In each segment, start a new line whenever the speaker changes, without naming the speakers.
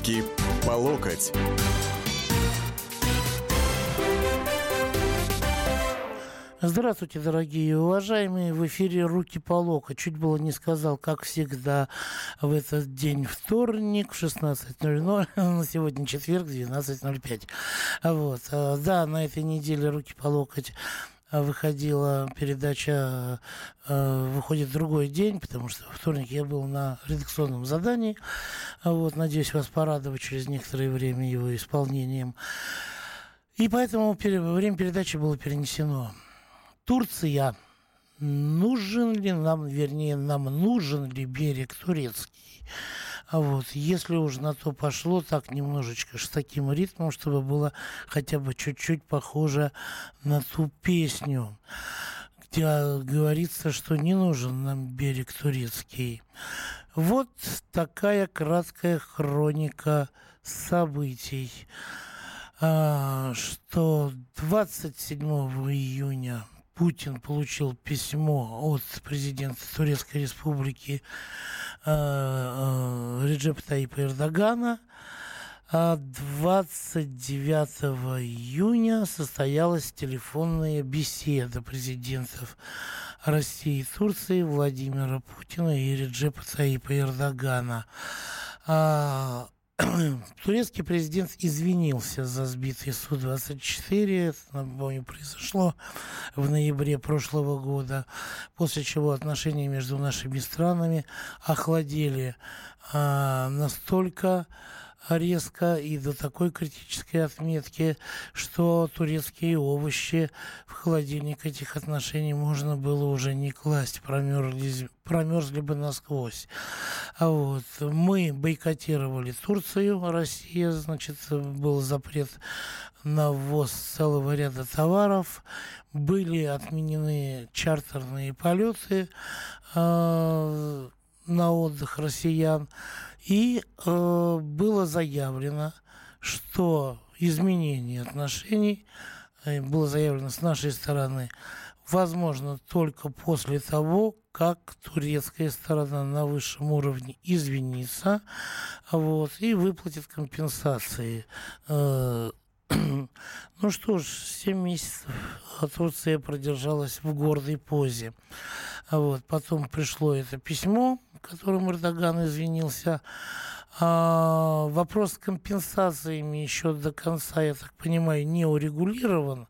Руки по локоть.
Здравствуйте, дорогие уважаемые. В эфире «Руки по локоть». Чуть было не сказал, как всегда, в этот день вторник в 16.00. На сегодня четверг, 12.05. Вот. А, да, на этой неделе «Руки по локоть» выходила передача э, «Выходит другой день», потому что во вторник я был на редакционном задании. Вот, надеюсь вас порадовать через некоторое время его исполнением. И поэтому время передачи было перенесено. Турция. Нужен ли нам, вернее, нам нужен ли берег турецкий? А вот, если уж на то пошло, так немножечко, с таким ритмом, чтобы было хотя бы чуть-чуть похоже на ту песню, где говорится, что не нужен нам берег турецкий. Вот такая краткая хроника событий, а, что 27 июня Путин получил письмо от президента Турецкой Республики э, э, Реджепа Таипа Эрдогана. А 29 июня состоялась телефонная беседа президентов России и Турции Владимира Путина и Реджепа Таипа Эрдогана. Турецкий президент извинился за сбитый Су-24. Это, напомню, произошло в ноябре прошлого года, после чего отношения между нашими странами охладели а, настолько, резко и до такой критической отметки, что турецкие овощи в холодильник этих отношений можно было уже не класть, промерзли, промерзли бы насквозь. А вот мы бойкотировали Турцию, Россия, значит, был запрет на ввоз целого ряда товаров, были отменены чартерные полеты э, на отдых россиян. И э, было заявлено, что изменение отношений э, было заявлено с нашей стороны возможно только после того, как турецкая сторона на высшем уровне извинится вот, и выплатит компенсации. Э, ну что ж, 7 месяцев Турция продержалась в гордой позе. Вот, потом пришло это письмо которым Эрдоган извинился. А, вопрос с компенсациями еще до конца, я так понимаю, не урегулирован.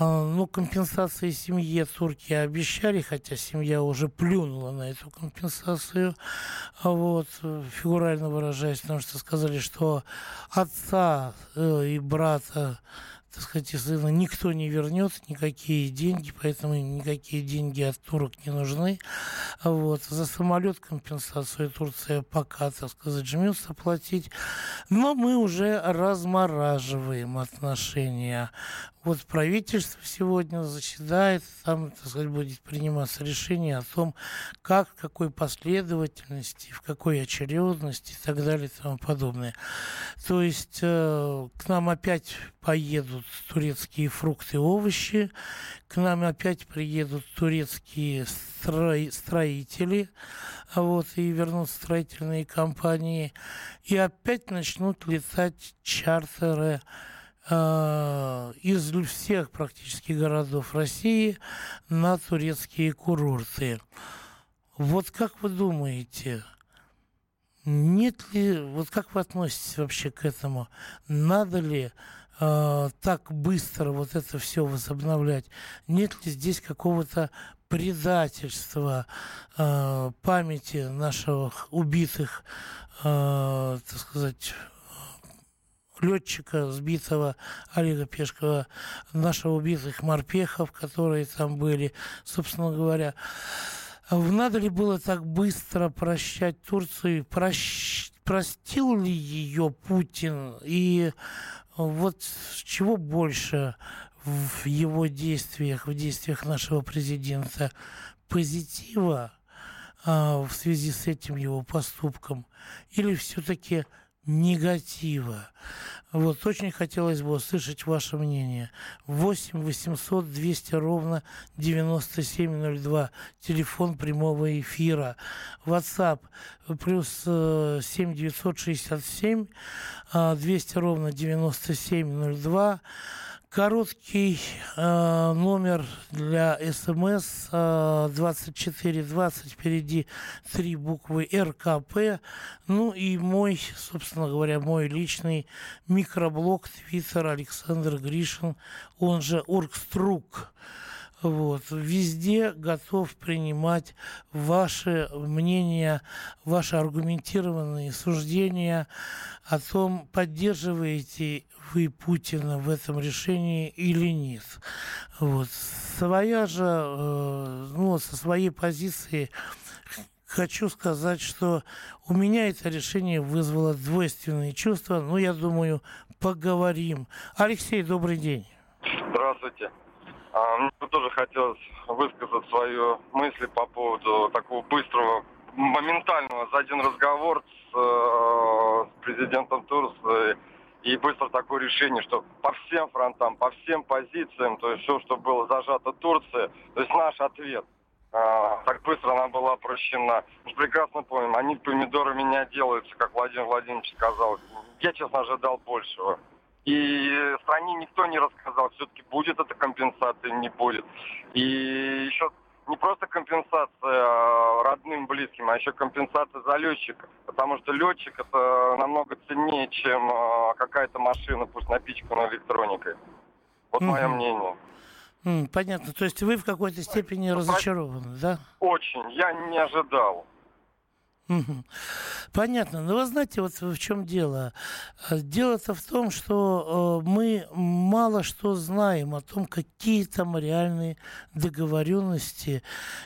А, ну, компенсации семье турки обещали, хотя семья уже плюнула на эту компенсацию, а вот, фигурально выражаясь, потому что сказали, что отца э, и брата так сказать, сына никто не вернет, никакие деньги, поэтому никакие деньги от турок не нужны. Вот. За самолет компенсацию Турция пока, так сказать, жмется платить. Но мы уже размораживаем отношения. Вот правительство сегодня заседает, там, так сказать, будет приниматься решение о том, как, в какой последовательности, в какой очередности и так далее и тому подобное. То есть э, к нам опять поедут турецкие фрукты и овощи, к нам опять приедут турецкие строй, строители, а вот, и вернут строительные компании, и опять начнут летать чартеры из всех практически городов России на турецкие курорты. Вот как вы думаете, нет ли, вот как вы относитесь вообще к этому? Надо ли э, так быстро вот это все возобновлять? Нет ли здесь какого-то предательства э, памяти наших убитых, э, так сказать, летчика, сбитого Олега Пешкова, наших убитых морпехов, которые там были, собственно говоря. Надо ли было так быстро прощать Турцию? Прощ... Простил ли ее Путин? И вот чего больше в его действиях, в действиях нашего президента? Позитива а, в связи с этим его поступком? Или все-таки негатива. Вот, очень хотелось бы услышать ваше мнение. 8 800 200 ровно 9702. Телефон прямого эфира. WhatsApp плюс 7 967 200 ровно 9702. Короткий э, номер для СМС э, 2420, впереди три буквы РКП. Ну и мой, собственно говоря, мой личный микроблог Твиттер Александр Гришин, он же Оргструк. Вот. Везде готов принимать ваши мнения, ваши аргументированные суждения о том, поддерживаете вы Путина в этом решении или нет. Вот. Своя же, э, ну, со своей позиции хочу сказать, что у меня это решение вызвало двойственные чувства. Ну, я думаю, поговорим. Алексей, добрый день.
Здравствуйте. А, мне тоже хотелось высказать свои мысли по поводу такого быстрого, моментального за один разговор с, э, с президентом Турции и быстро такое решение, что по всем фронтам, по всем позициям, то есть все, что было зажато Турции, то есть наш ответ. А, так быстро она была прощена. Мы прекрасно помним, они помидорами не отделаются, как Владимир Владимирович сказал. Я, честно, ожидал большего. И стране никто не рассказал, все-таки будет эта компенсация, не будет. И еще не просто компенсация а, родным, близким, а еще компенсация за летчика. Потому что летчик это намного ценнее, чем а, какая-то машина, пусть напичкана электроникой. Вот угу. мое мнение.
Понятно. То есть вы в какой-то степени разочарованы, да?
Очень. Я не ожидал.
Понятно. Но вы знаете, вот в чем дело. Э, дело-то в том, что э, мы мало что знаем о том, какие там реальные договоренности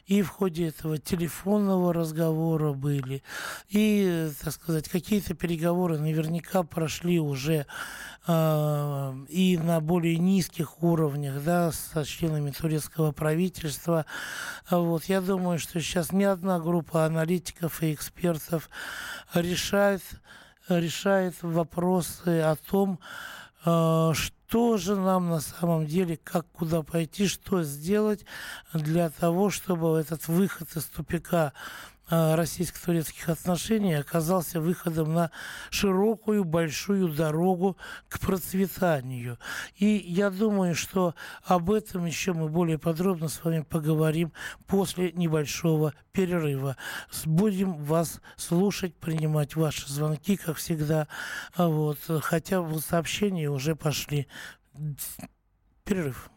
и в ходе этого телефонного разговора были, и, так сказать, какие-то переговоры наверняка прошли уже э, и на более низких уровнях, да, со членами турецкого правительства. Вот, я думаю, что сейчас ни одна группа аналитиков и экспертов решает, решает вопросы о том, э, что же нам на самом деле, как куда пойти, что сделать для того, чтобы этот выход из тупика Э, российско-турецких отношений оказался выходом на широкую, большую дорогу к процветанию. И я думаю, что об этом еще мы более подробно с вами поговорим после небольшого перерыва. Будем вас слушать, принимать ваши звонки, как всегда. Вот. Хотя вот сообщения уже пошли. Перерыв.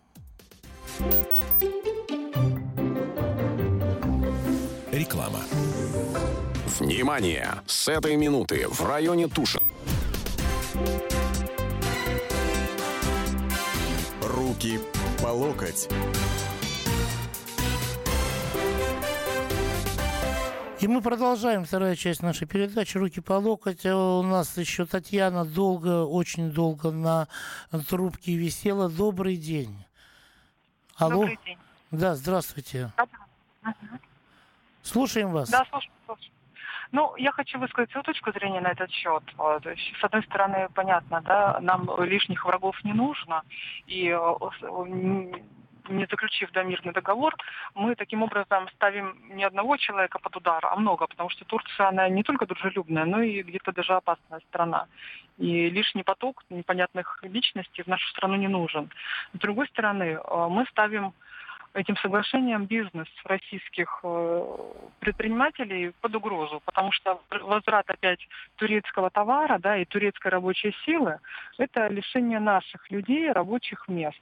Реклама. Внимание! С этой минуты в районе Тушин. Руки по локоть.
И мы продолжаем вторая часть нашей передачи «Руки по локоть». У нас еще Татьяна долго, очень долго на трубке висела. Добрый день. Алло. Добрый день. Да, здравствуйте. Слушаем вас.
Да, слушаю, слушаю. Ну, я хочу высказать свою точку зрения на этот счет. То есть, с одной стороны, понятно, да, нам лишних врагов не нужно, и э, не заключив да, мирный договор, мы таким образом ставим не одного человека под удар, а много, потому что Турция, она не только дружелюбная, но и где-то даже опасная страна. И лишний поток непонятных личностей в нашу страну не нужен. С другой стороны, э, мы ставим этим соглашением бизнес российских э, предпринимателей под угрозу, потому что возврат опять турецкого товара да, и турецкой рабочей силы – это лишение наших людей рабочих мест.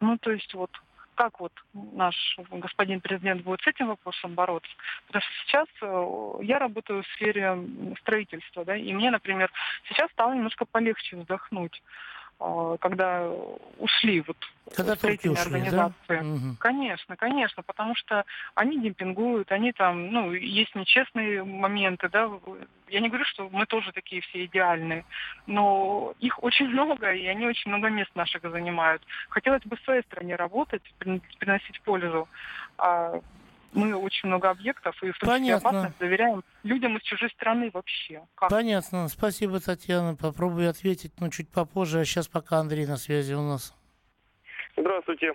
Ну, то есть вот как вот наш господин президент будет с этим вопросом бороться. Потому что сейчас э, я работаю в сфере строительства, да, и мне, например, сейчас стало немножко полегче вздохнуть. А, когда ушли вот
когда строительные ушли, организации. Да? Угу.
Конечно, конечно, потому что они демпингуют, они там, ну, есть нечестные моменты, да. Я не говорю, что мы тоже такие все идеальные, но их очень много, и они очень много мест наших занимают. Хотелось бы в своей стране работать, приносить пользу. А мы очень много объектов и в случае
Понятно.
опасности доверяем людям из чужой страны вообще. Как?
Понятно. Спасибо, Татьяна. Попробую ответить, но чуть попозже. А сейчас пока Андрей на связи у нас.
Здравствуйте.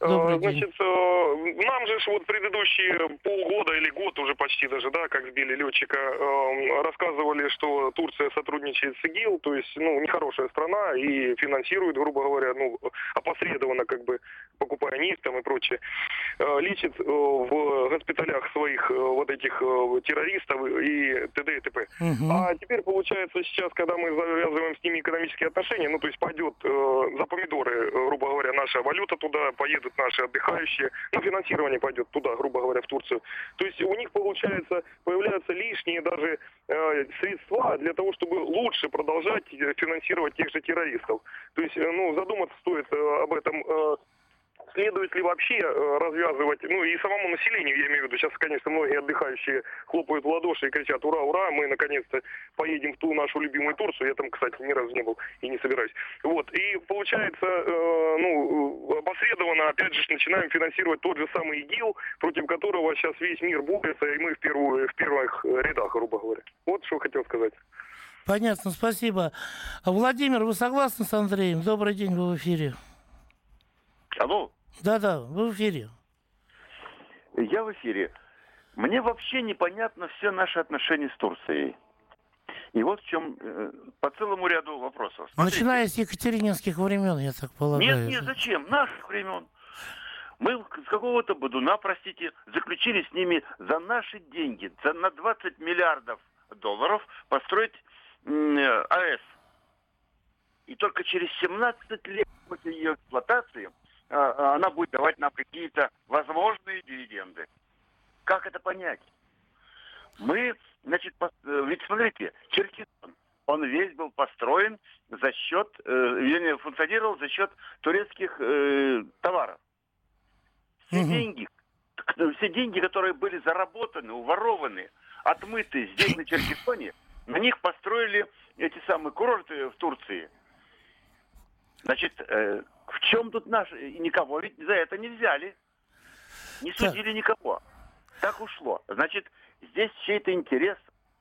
Добрый
Э,
день.
Значит, э, нам же вот предыдущие полгода или год уже почти даже, да, как сбили летчика, э, рассказывали, что Турция сотрудничает с ИГИЛ, то есть, ну, нехорошая страна и финансирует, грубо говоря, ну, опосредованно, как бы, покупая нефть там и прочее, лечит в госпиталях своих вот этих террористов и т.д. и т.п.
Мгм.
А теперь получается сейчас, когда мы завязываем с ними экономические отношения, ну то есть пойдет за помидоры, грубо говоря, наша валюта туда, поедут наши отдыхающие, ну финансирование пойдет туда, грубо говоря, в Турцию. То есть у них получается появляются лишние даже э, средства для того, чтобы лучше продолжать э, финансировать тех же террористов. То есть, э, ну задуматься стоит э, об этом. э, Следует ли вообще э, развязывать, ну и самому населению, я имею в виду, сейчас, конечно, многие отдыхающие хлопают в ладоши и кричат «Ура, ура!», мы наконец-то поедем в ту нашу любимую Турцию, я там, кстати, ни разу не был и не собираюсь. Вот, и получается, э, ну, опосредованно, опять же, начинаем финансировать тот же самый ИГИЛ, против которого сейчас весь мир борется, и мы в, первую, в первых рядах, грубо говоря. Вот что хотел сказать.
Понятно, спасибо. Владимир, вы согласны с Андреем? Добрый день, вы в эфире.
Алло,
Да-да, вы в эфире.
я в эфире. Мне вообще непонятно все наши отношения с Турцией. И вот в чем э, по целому ряду вопросов. Смотрите.
Начиная с екатерининских времен, я так полагаю.
Нет, нет, зачем? Наших времен. Мы с какого-то Бодуна, простите, заключили с ними за наши деньги, за на 20 миллиардов долларов построить э, АЭС. И только через 17 лет после ее эксплуатации она будет давать нам какие-то возможные дивиденды. Как это понять? Мы, значит, э, ведь смотрите, Черкизон, он весь был построен за счет, э, вернее, функционировал за счет турецких э, товаров. Все
Мгм.
деньги, все деньги, которые были заработаны, уворованы, отмыты здесь на Черкизоне, на них построили эти самые курорты в Турции. Значит, э, в чем тут наш... И никого ведь за это не взяли. Не судили никого. Так ушло. Значит, здесь чей-то интерес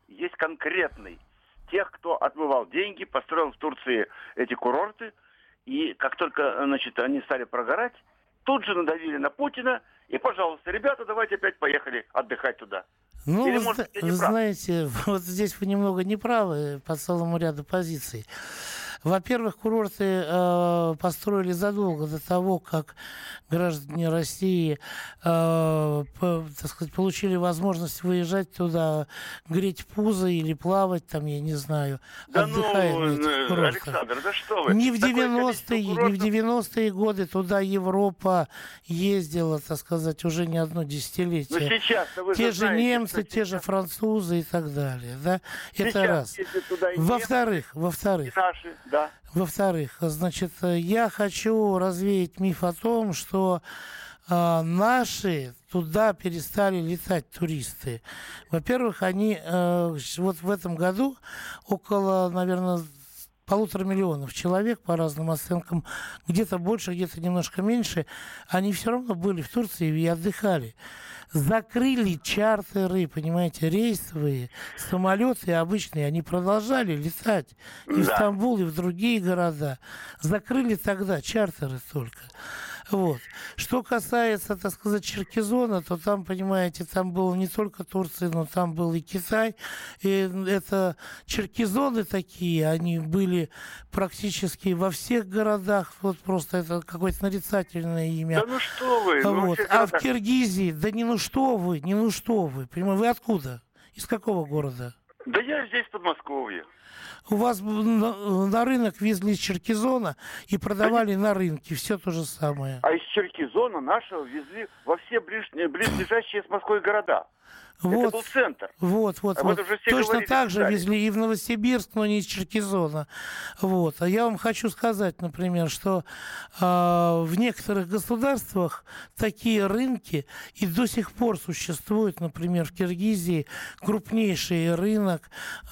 есть конкретный. Тех, кто отмывал деньги, построил в Турции эти курорты, и как только, значит, они стали прогорать, тут же надавили на Путина, и, пожалуйста, ребята, давайте опять поехали отдыхать туда.
Ну,
Или,
вы,
может,
вы
прав?
знаете, вот здесь вы немного неправы по целому ряду позиций. Во-первых, курорты э, построили задолго до того, как граждане России, э, по- так сказать, получили возможность выезжать туда, греть пузо или плавать там, я не знаю,
Да
отдыхая
ну,
на этих
э,
курортах.
Александр, да что вы?
Не в
Такое
90-е,
количество
не в
курортов.
90-е годы туда Европа ездила, так сказать, уже не одно
Ну
десятилетие.
сейчас вы
те
же знаете,
немцы, те же французы и так далее, да? Это
сейчас
раз. Во-вторых, во-вторых,
да.
во-вторых, значит, э, я хочу развеять миф о том, что а, наши туда перестали летать туристы. Во-первых, они э, вот в этом году около, наверное, полутора миллионов человек, по разным оценкам, где-то больше, где-то немножко меньше, они все равно были в Турции и отдыхали. Закрыли чартеры, понимаете, рейсовые, самолеты обычные, они продолжали летать и в. Стамбул, и в другие города. Закрыли тогда чартеры только. Вот. Что касается, так сказать, Черкизона, то там, понимаете, там был не только Турция, но там был и Китай. И это черкизоны такие, они были практически во всех городах. Вот просто это какое-то нарицательное имя.
Да ну что вы, ну
Вот. А в Киргизии, да не ну что вы, не ну что вы. Понимаете, вы откуда? Из какого города?
Да я здесь, в Подмосковье.
У вас на, на рынок везли из Черкизона и продавали на рынке. Все то же самое.
А из Черкизона нашего везли во все ближ- близлежащие с Москвой города. Это был
Вот,
центр.
вот, вот,
Об
вот. Точно
говорили,
так же везли и в Новосибирск, но не из Черкизона. Вот. А я вам хочу сказать, например, что а, в некоторых государствах такие рынки и до сих пор существуют. Например, в Киргизии крупнейший рынок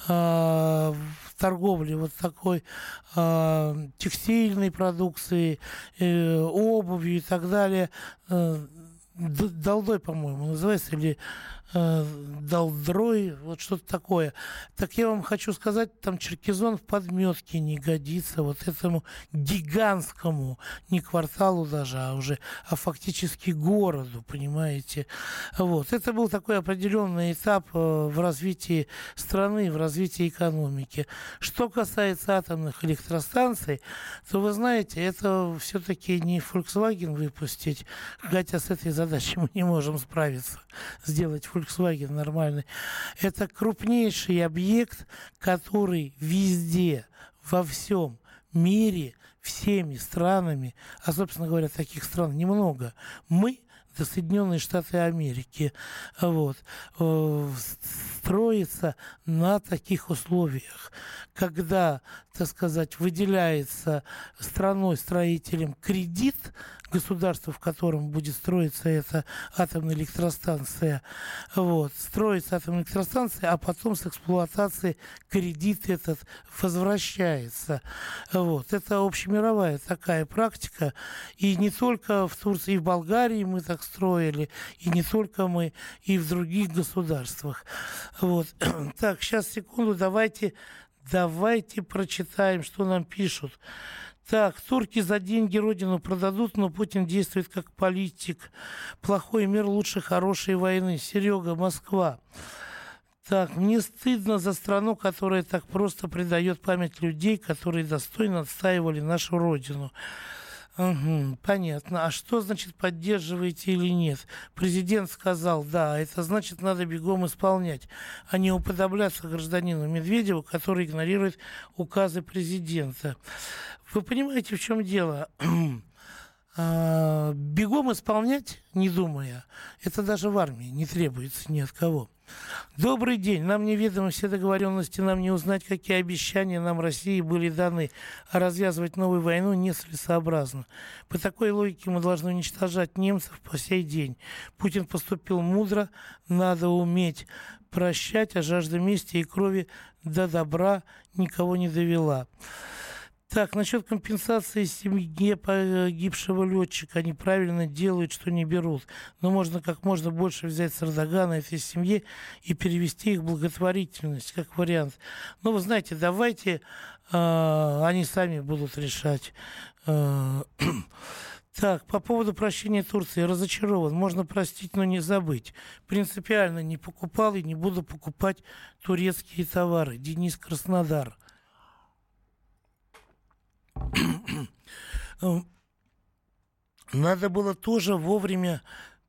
а, в торговле вот такой а, текстильной продукции, э, обувью и так далее. Э, Долдой, по-моему, называется, или э, Долдрой, вот что-то такое. Так я вам хочу сказать, там Черкизон в подметке не годится вот этому гигантскому, не кварталу даже, а уже, а фактически городу, понимаете. Вот. Это был такой определенный этап э, в развитии страны, в развитии экономики. Что касается атомных электростанций, то вы знаете, это все-таки не Volkswagen выпустить, хотя с этой задачей мы не можем справиться, сделать нормальный. Это крупнейший объект, который везде, во всем мире, всеми странами, а, собственно говоря, таких стран немного, мы это Соединенные Штаты Америки, вот, э, строится на таких условиях, когда, так сказать, выделяется страной-строителем кредит, государство, в котором будет строиться эта атомная электростанция, вот, строится атомная электростанция, а потом с эксплуатации кредит этот возвращается. Вот. Это общемировая такая практика, и не только в Турции, и в Болгарии мы так строили, и не только мы, и в других государствах. Вот. Так, сейчас, секунду, давайте, давайте прочитаем, что нам пишут. Так, турки за деньги родину продадут, но Путин действует как политик. Плохой мир лучше хорошей войны. Серега, Москва. Так, мне стыдно за страну, которая так просто предает память людей, которые достойно отстаивали нашу родину. Угу, понятно. А что значит поддерживаете или нет? Президент сказал, да, это значит надо бегом исполнять, а не уподобляться гражданину Медведеву, который игнорирует указы президента. Вы понимаете, в чем дело? А, бегом исполнять, не думая, это даже в армии не требуется ни от кого. Добрый день. Нам неведомы все договоренности, нам не узнать, какие обещания нам России были даны. А развязывать новую войну нецелесообразно. По такой логике мы должны уничтожать немцев по сей день. Путин поступил мудро, надо уметь прощать, а жажда мести и крови до добра никого не довела. Так, насчет компенсации семье погибшего летчика. Они правильно делают, что не берут. Но можно как можно больше взять с Эрдогана этой семьи и перевести их в благотворительность, как вариант. Но вы знаете, давайте э, они сами будут решать. Э, так, по поводу прощения Турции. Разочарован. Можно простить, но не забыть. Принципиально не покупал и не буду покупать турецкие товары. Денис Краснодар. Надо было тоже вовремя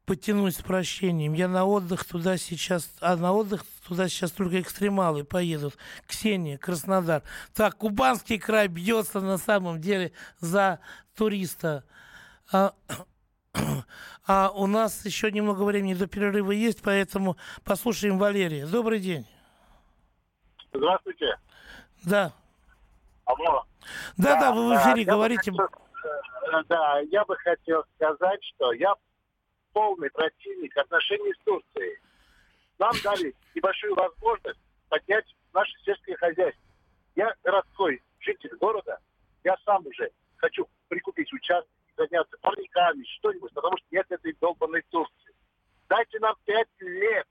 потянуть с прощением. Я на отдых туда сейчас, а на отдых туда сейчас только экстремалы поедут. Ксения, Краснодар. Так, Кубанский край бьется на самом деле за туриста. А, а у нас еще немного времени до перерыва есть, поэтому послушаем Валерия. Добрый день.
Здравствуйте.
Да.
Алло.
Да, да, вы в эфире
да,
говорите.
Хотел, э, да, я бы хотел сказать, что я полный противник отношений с Турцией. Нам дали небольшую возможность поднять наше сельское хозяйство. Я городской житель города, я сам уже хочу прикупить участок, заняться парниками, что-нибудь, потому что нет этой долбанной Турции. Дайте нам пять лет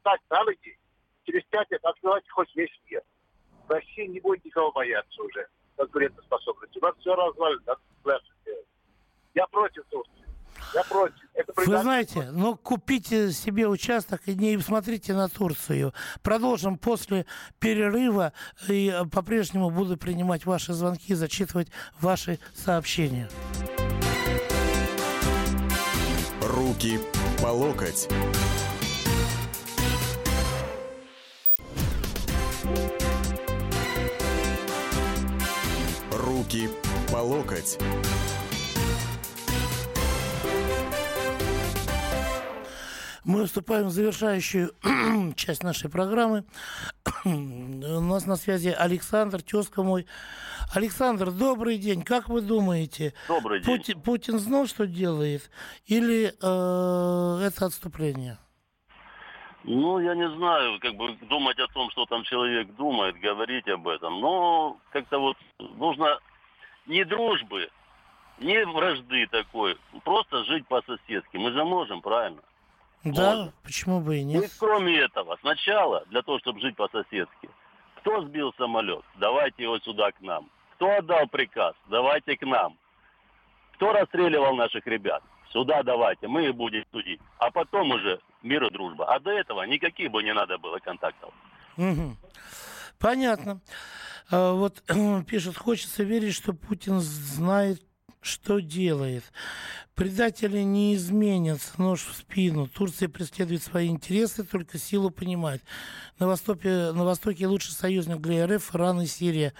стать на ноги, через пять лет открывать хоть весь мир. Россия не будет никого бояться уже конкурентоспособности. У нас все развалится. Я против Турции. Я против. Это
Вы знаете, ну купите себе участок и не смотрите на Турцию. Продолжим после перерыва и по-прежнему буду принимать ваши звонки, зачитывать ваши сообщения.
Руки по локоть. Руки по локоть.
Мы вступаем в завершающую часть нашей программы. У нас на связи Александр, тезка мой. Александр, добрый день. Как вы думаете,
Добрый день.
Путин, Путин знал, что делает, или э, это отступление?
Ну, я не знаю, как бы думать о том, что там человек думает, говорить об этом. Но как-то вот нужно не дружбы,
ни вражды такой. Просто жить по-соседски. Мы же можем, правильно?
Да,
Можно.
почему бы и
И
нет?
кроме этого, сначала, для того, чтобы жить по-соседски, кто сбил самолет? Давайте его сюда к нам. Кто отдал приказ? Давайте к нам. Кто расстреливал наших ребят? Сюда давайте, мы их будем судить. А потом уже мир и дружба. А до этого никаких бы не надо было контактов.
Мгм. Понятно. А, Вот пишет, хочется верить, что Путин знает, что делает. Предатели не изменятся, нож в спину. Турция преследует свои интересы, только силу понимает. На Востоке, на Востоке лучший союзник для РФ, Иран и Сирия.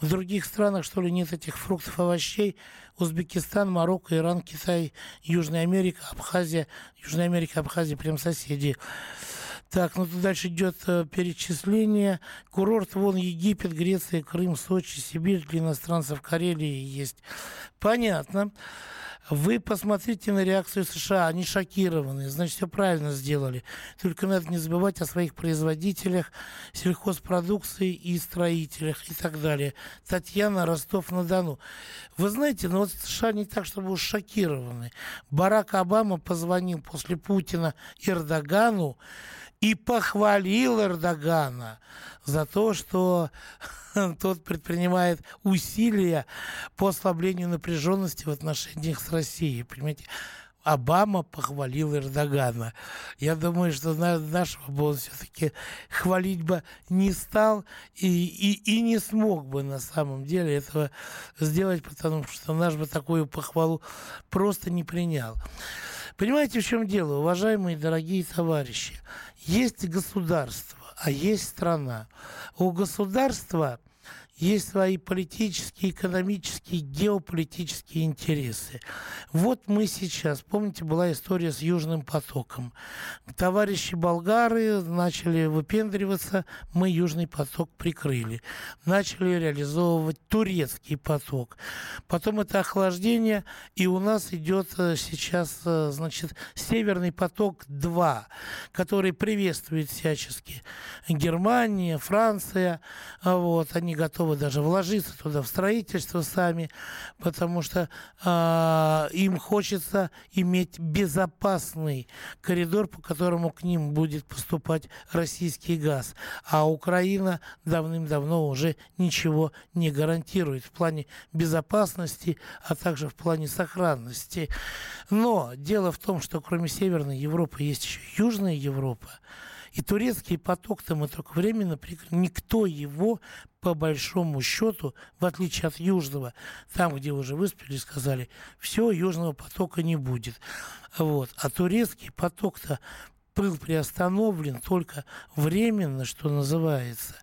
В других странах, что ли, нет этих фруктов, овощей. Узбекистан, Марокко, Иран, Китай, Южная Америка, Абхазия. Южная Америка, Абхазия, прям соседи. Так, ну тут дальше идет э, перечисление. Курорт вон Египет, Греция, Крым, Сочи, Сибирь для иностранцев Карелии есть. Понятно. Вы посмотрите на реакцию США, они шокированы, значит, все правильно сделали. Только надо не забывать о своих производителях, сельхозпродукции и строителях и так далее. Татьяна, Ростов-на-Дону. Вы знаете, ну вот США не так, чтобы уж шокированы. Барак Обама позвонил после Путина Эрдогану и похвалил Эрдогана за то, что тот предпринимает усилия по ослаблению напряженности в отношениях с Россией. Понимаете? Обама похвалил Эрдогана. Я думаю, что на- нашего бы он все-таки хвалить бы не стал и, и, и не смог бы на самом деле этого сделать, потому что наш бы такую похвалу просто не принял. Понимаете, в чем дело, уважаемые дорогие товарищи? Есть государство, а есть страна. У государства есть свои политические, экономические, геополитические интересы. Вот мы сейчас, помните, была история с Южным потоком. Товарищи болгары начали выпендриваться, мы Южный поток прикрыли. Начали реализовывать турецкий поток. Потом это охлаждение, и у нас идет э, сейчас, э, значит, Северный поток-2, который приветствует всячески Германия, Франция, а вот, они готовы даже вложиться туда в строительство сами, потому что а, им хочется иметь безопасный коридор, по которому к ним будет поступать российский газ. А Украина давным-давно уже ничего не гарантирует в плане безопасности, а также в плане сохранности. Но дело в том, что кроме Северной Европы есть еще Южная Европа. И турецкий поток-то мы только временно. Никто его, по большому счету, в отличие от Южного, там, где уже выступили, сказали, все, Южного потока не будет. Вот. А турецкий поток-то был приостановлен только временно, что называется.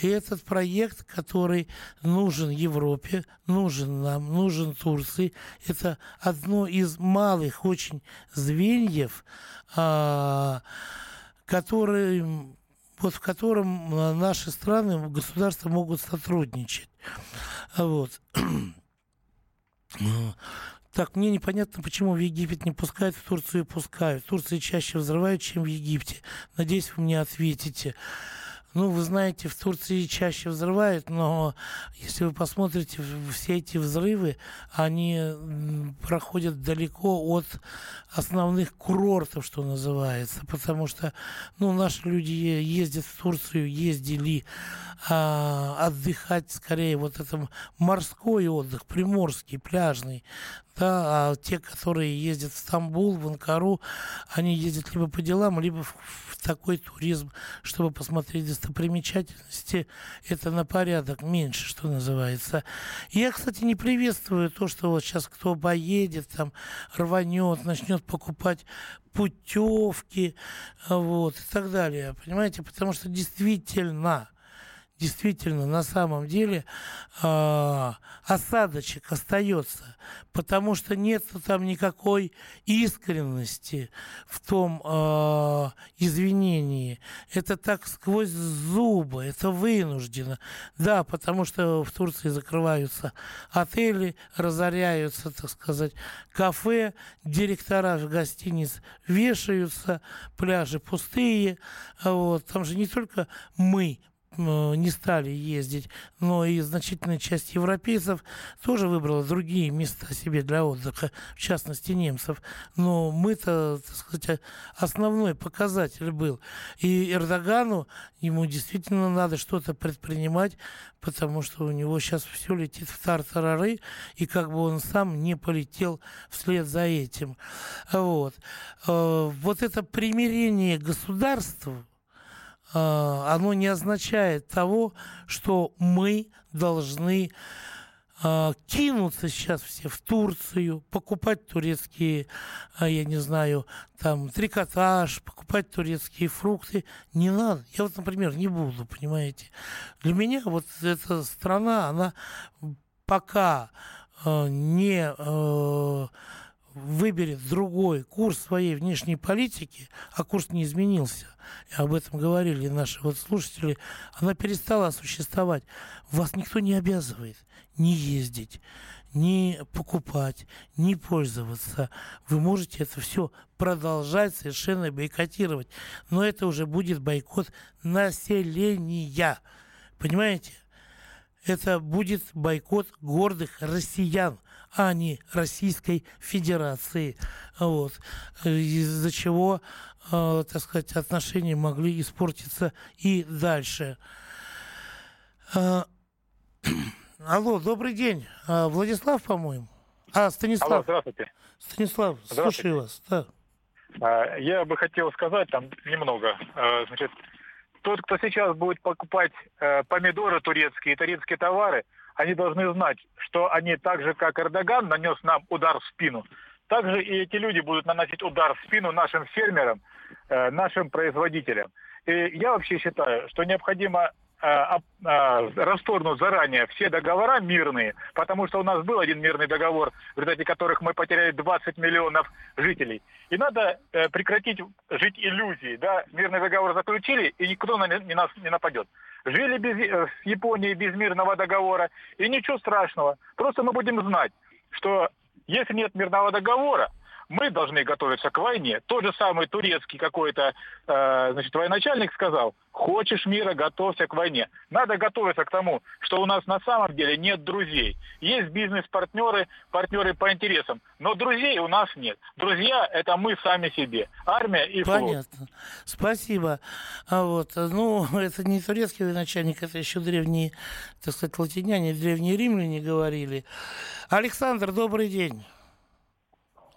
И этот проект, который нужен Европе, нужен нам, нужен Турции, это одно из малых очень звеньев, а, который, вот в котором а, наши страны, государства могут сотрудничать. Вот. Так, мне непонятно, почему в Египет не пускают, в Турцию пускают. В Турции чаще взрывают, чем в Египте. Надеюсь, вы мне ответите. Ну, вы знаете, в Турции чаще взрывают, но если вы посмотрите, все эти взрывы, они проходят далеко от основных курортов, что называется, потому что, ну, наши люди ездят в Турцию, ездили а, отдыхать скорее вот это морской отдых, приморский, пляжный, да, а те, которые ездят в Стамбул, в Анкару, они ездят либо по делам, либо в, в такой туризм, чтобы посмотреть достопримечательности. Это на порядок меньше, что называется. Я, кстати, не приветствую то, что вот сейчас кто поедет, там, рванет, начнет покупать путевки, вот, и так далее, понимаете, потому что действительно, действительно, на самом деле а, осадочек остается, потому что нет там никакой искренности в том а, извинении. Это так сквозь зубы, это вынуждено. Да, потому что в Турции закрываются отели, разоряются, так сказать, кафе, директора гостиниц вешаются, пляжи пустые. Вот. Там же не только мы не стали ездить, но и значительная часть европейцев тоже выбрала другие места себе для отдыха, в частности немцев. Но мы-то, так сказать, основной показатель был. И Эрдогану, ему действительно надо что-то предпринимать, потому что у него сейчас все летит в тартарары, и как бы он сам не полетел вслед за этим. Вот. Э, вот это примирение государств, оно не означает того, что мы должны э, кинуться сейчас все в Турцию, покупать турецкие, я не знаю, там, трикотаж, покупать турецкие фрукты. Не надо. Я вот, например, не буду, понимаете. Для меня вот эта страна, она пока не выберет другой курс своей внешней политики, а курс не изменился, и об этом говорили наши вот слушатели, она перестала существовать. Вас никто не обязывает не ездить, не покупать, не пользоваться. Вы можете это все продолжать совершенно бойкотировать. Но это уже будет бойкот населения. Понимаете? Это будет бойкот гордых россиян, а не Российской Федерации. Вот. Из-за чего, э, так сказать, отношения могли испортиться и дальше. Э, алло, добрый день. А, Владислав, по-моему? А, Станислав. Алло,
здравствуйте.
Станислав, здравствуйте. слушаю вас. Да.
А, я бы хотел сказать там немного. А, значит, тот, кто сейчас будет покупать э, помидоры турецкие, турецкие товары, они должны знать, что они так же, как Эрдоган нанес нам удар в спину, также и эти люди будут наносить удар в спину нашим фермерам, э, нашим производителям. И я вообще считаю, что необходимо э, э, расторгнуть заранее все договора мирные, потому что у нас был один мирный договор, в результате которых мы потеряли 20 миллионов жителей. И надо э, прекратить жить иллюзией. Да? Мирный договор заключили, и никто на, нас не нападет. Жили без, в Японии без мирного договора, и ничего страшного. Просто мы будем знать, что если нет мирного договора, мы должны готовиться к войне. Тот же самый турецкий какой-то, э, значит, военачальник сказал, хочешь мира, готовься к войне. Надо готовиться к тому, что у нас на самом деле нет друзей. Есть бизнес-партнеры, партнеры по интересам, но друзей у нас нет. Друзья – это мы сами себе. Армия и флот.
Понятно. Спасибо. А вот, ну, это не турецкий военачальник, это еще древние, так сказать, латиняне, древние римляне говорили. Александр, добрый день.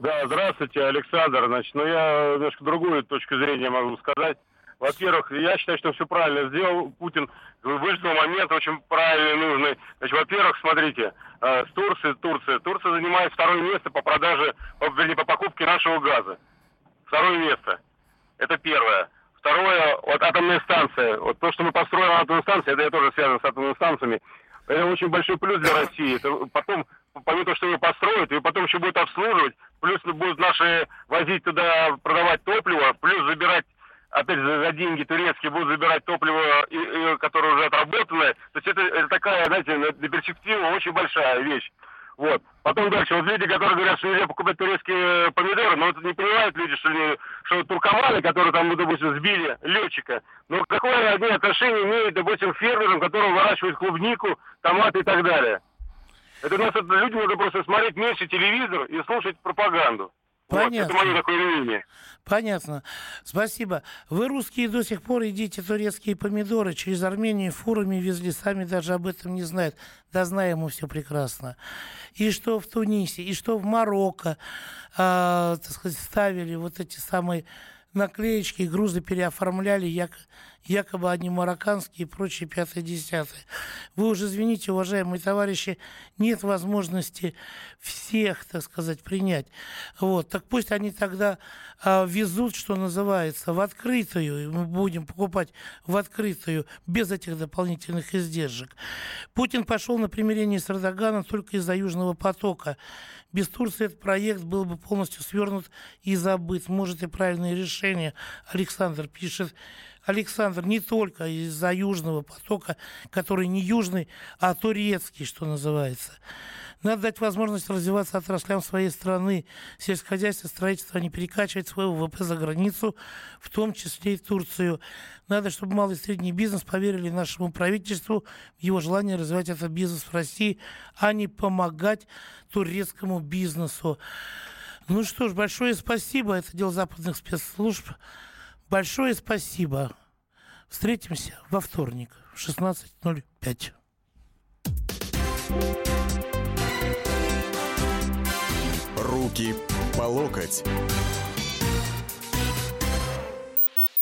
Да, здравствуйте, Александр. Значит, ну я немножко другую точку зрения могу сказать. Во-первых, я считаю, что все правильно сделал Путин. Выждал момент очень правильный, нужный. Значит, во-первых, смотрите, э, с Турции, Турция. Турция занимает второе место по продаже, по, вернее, по покупке нашего газа. Второе место. Это первое. Второе, вот атомная станция. Вот то, что мы построили атомную станцию, это я тоже связан с атомными станциями. Это очень большой плюс для России. Это потом, помимо того, что ее построят, и потом еще будет обслуживать, плюс будут наши возить туда, продавать топливо, плюс забирать опять же, за деньги турецкие будут забирать топливо, и, и, которое уже отработанное. То есть это, это такая, знаете, на перспектива очень большая вещь. Вот. Потом дальше. Вот люди, которые говорят, что нельзя покупать турецкие помидоры, но это не понимают люди, что, что туркоманы, которые там, допустим, сбили летчика, ну какое они отношение имеют, допустим, фермерам, которые выращивают клубнику, томаты и так далее. Это у нас люди нужно просто смотреть меньше телевизор и слушать пропаганду.
Понятно.
Вот, это мое такое мнение.
Понятно. Спасибо. Вы, русские, до сих пор едите турецкие помидоры. Через Армению фурами везли, сами даже об этом не знают. Да знаем мы все прекрасно. И что в Тунисе, и что в Марокко, э, так сказать, ставили вот эти самые наклеечки, грузы переоформляли, як, якобы они марокканские и прочие пятое десятое. Вы уже извините, уважаемые товарищи, нет возможности всех, так сказать, принять. Вот, так пусть они тогда а, везут, что называется, в открытую, и мы будем покупать в открытую, без этих дополнительных издержек. Путин пошел на примирение с Эрдоганом только из-за Южного потока. Без Турции этот проект был бы полностью свернут и забыт. Может, и правильное решение. Александр пишет. Александр, не только из-за Южного потока, который не южный, а турецкий, что называется. Надо дать возможность развиваться отраслям своей страны, сельскохозяйство, строительство, а не перекачивать свой ВВП за границу, в том числе и Турцию. Надо, чтобы малый и средний бизнес поверили нашему правительству в его желание развивать этот бизнес в России, а не помогать турецкому бизнесу. Ну что ж, большое спасибо. Это дело западных спецслужб. Большое спасибо. Встретимся во вторник в 16.05.
Руки по локоть.